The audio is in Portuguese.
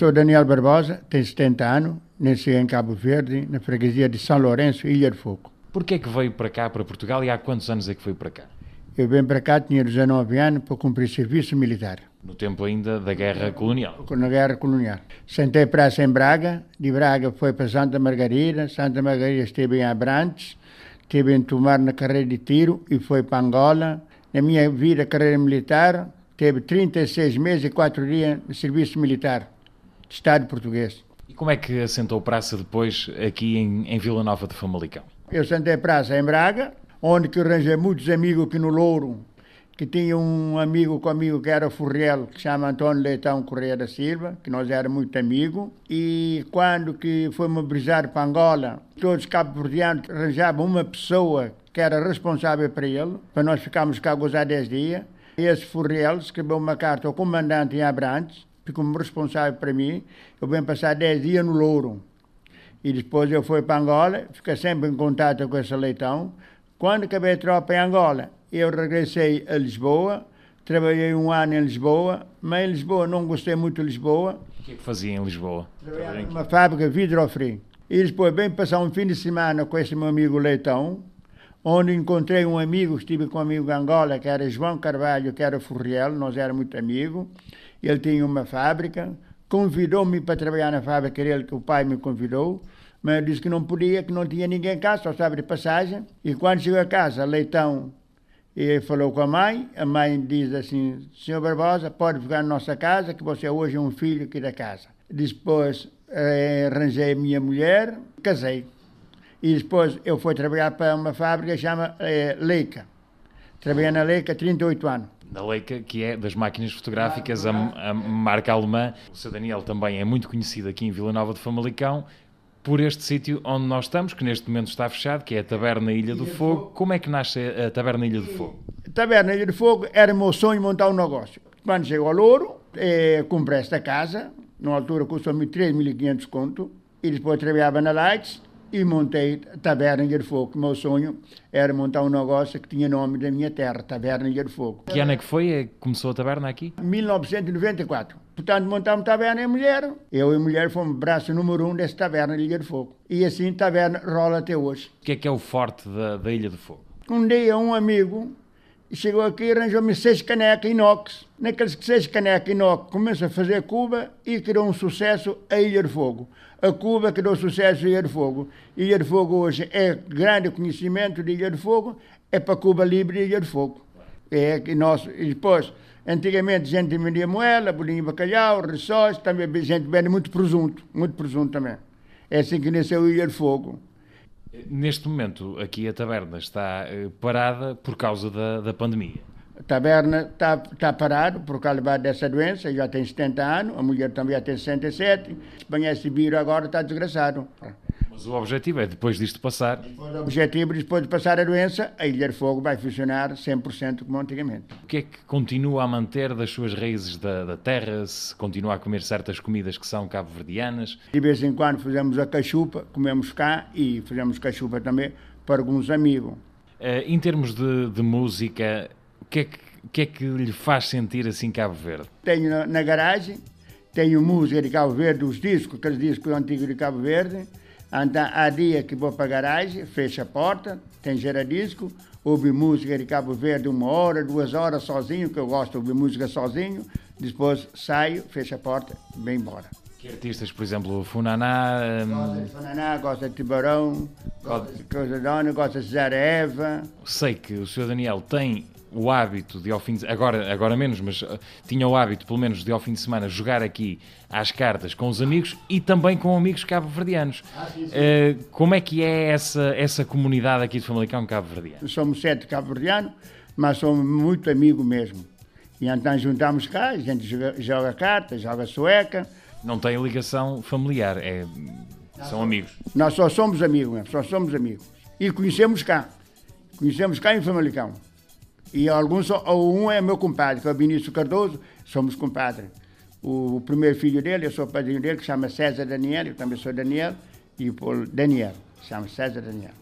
sou Daniel Barbosa, tenho 70 anos, nasci em Cabo Verde, na freguesia de São Lourenço, Ilha de Fogo. Porquê é que veio para cá, para Portugal, e há quantos anos é que foi para cá? Eu vim para cá, tinha 19 anos, para cumprir serviço militar. No tempo ainda da Guerra Colonial. Na Guerra Colonial. Sentei praça em Braga, de Braga foi para Santa Margarida, Santa Margarida esteve em Abrantes, esteve em Tomar na carreira de tiro e foi para Angola. Na minha vida, carreira militar, teve 36 meses e 4 dias de serviço militar, de Estado português. E como é que assentou praça depois aqui em, em Vila Nova de Famalicão? Eu sentei praça em Braga, onde que arranjei muitos amigos aqui no Louro, que tinha um amigo comigo que era Furriel, que chama Antônio Leitão Correia da Silva, que nós éramos muito amigos, e quando que fomos brisar para Angola, todos cabo-verdianos arranjavam uma pessoa que era responsável para ele, para nós ficarmos cá a gozar 10 dias. Esse Furriel escreveu uma carta ao comandante em Abrantes, ficou responsável para mim, eu venho passar 10 dias no Louro. E depois eu fui para Angola, fiquei sempre em contato com esse leitão. Quando acabei a tropa em Angola, eu regressei a Lisboa, trabalhei um ano em Lisboa, mas em Lisboa não gostei muito de Lisboa. O que é que fazia em Lisboa? Trabalhei numa fábrica vidrofrim. E depois bem passar um fim de semana com esse meu amigo Leitão, onde encontrei um amigo estive comigo em Angola, que era João Carvalho, que era Furriel, nós éramos muito amigos. Ele tinha uma fábrica, convidou-me para trabalhar na fábrica dele, que o pai me convidou, mas eu disse que não podia, que não tinha ninguém em casa, só estava de passagem. E quando chegou a casa, Leitão ele falou com a mãe, a mãe diz assim, senhor Barbosa, pode ficar na nossa casa, que você hoje é um filho aqui da casa. Depois eh, arranjei a minha mulher, casei. E depois eu fui trabalhar para uma fábrica que chama eh, Leica. Trabalhei na Leica 38 anos. Da Leica, que é das máquinas fotográficas, a, a marca alemã. O seu Daniel também é muito conhecido aqui em Vila Nova de Famalicão por este sítio onde nós estamos, que neste momento está fechado, que é a Taberna Ilha do Fogo. Como é que nasce a Taberna Ilha do Fogo? Taberna Ilha do Fogo era meu sonho montar um negócio. Quando chegou ao Louro, eh, comprei esta casa, na altura custou-me 3.500 conto, e depois trabalhava na Lights, e montei a Taberna Ilha do Fogo. Meu sonho era montar um negócio que tinha nome da minha terra, Taberna Ilha do Fogo. Que ano é que foi? É que começou a taberna aqui? 1994. Portanto, montamos taberna em mulher. Eu e a mulher fomos braço número um dessa taberna Ilha do Fogo. E assim a taberna rola até hoje. O que é que é o forte da, da Ilha do Fogo? Um dia um amigo chegou aqui e arranjou-me seis canecas inox. Naqueles seis canecas inox começou a fazer Cuba e criou um sucesso a Ilha do Fogo. A Cuba criou sucesso a Ilha do Fogo. Ilha do Fogo hoje é grande conhecimento de Ilha do Fogo, é para Cuba Livre e Ilha do Fogo. É que nós, e depois, antigamente a gente vendia moela, bolinho de bacalhau, rissóis, também a gente vende muito presunto, muito presunto também. É assim que nasceu Ilha do Fogo. Neste momento, aqui a taberna está eh, parada por causa da, da pandemia. A taberna está tá parada por causa dessa doença, já tem 70 anos, a mulher também já tem 67. Espanha esse vírus agora está desgraçado. Mas o objetivo é, depois disto passar... Depois, o objetivo, depois de passar a doença, a Ilha de Fogo vai funcionar 100% como antigamente. O que é que continua a manter das suas raízes da, da terra? Se continua a comer certas comidas que são cabo-verdianas? De vez em quando fazemos a cachupa, comemos cá e fazemos cachupa também para alguns amigos. Uh, em termos de, de música, o que, é que, o que, é que lhe faz sentir assim Cabo Verde? Tenho na, na garagem, tenho música de Cabo Verde, os discos, aqueles discos antigos de Cabo Verde. Então, há dia que vou para a garagem, fecho a porta, tem geradisco, ouve música de Cabo Verde uma hora, duas horas sozinho, que eu gosto de ouvir música sozinho. Depois saio, fecho a porta, vem embora. Que artistas, por exemplo, Funaná? Gosta de Funaná, gosta de Tibarão, gosta de Coisa Dona, gosta de Zara Eva. Sei que o Sr. Daniel tem o hábito de ao fim de, agora agora menos mas uh, tinha o hábito pelo menos de ao fim de semana jogar aqui às cartas com os amigos e também com amigos cabo-verdianos Ah, uh, como é que é essa essa comunidade aqui de Famalicão cabo-verdiano Somos sete cabo-verdianos, mas somos muito amigos mesmo. E então juntamos cá, a gente joga, joga carta, joga sueca. não tem ligação familiar é são amigos Nós só somos amigos só somos amigos. E conhecemos cá. Conhecemos cá em Famalicão. E alguns, um é meu compadre, que é o Vinícius Cardoso, somos compadres. O, primeiro filho dele, eu sou padrinho dele, que chama César Daniel, eu também sou Daniel, e o Daniel, chama César Daniel.